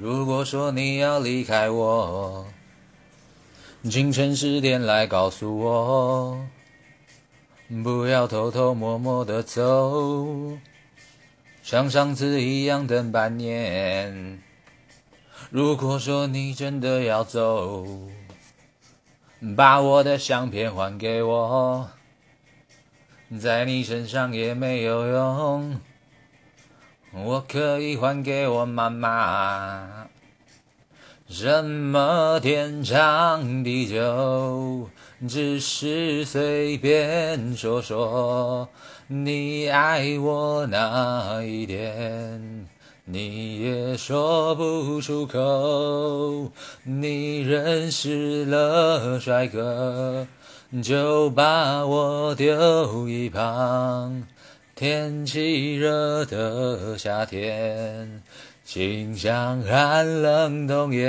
如果说你要离开我，清晨十点来告诉我，不要偷偷摸摸的走，像上次一样等半年。如果说你真的要走，把我的相片还给我，在你身上也没有用。我可以还给我妈妈，什么天长地久，只是随便说说。你爱我那一点，你也说不出口。你认识了帅哥，就把我丢一旁。天气热的夏天，心像寒冷冬夜。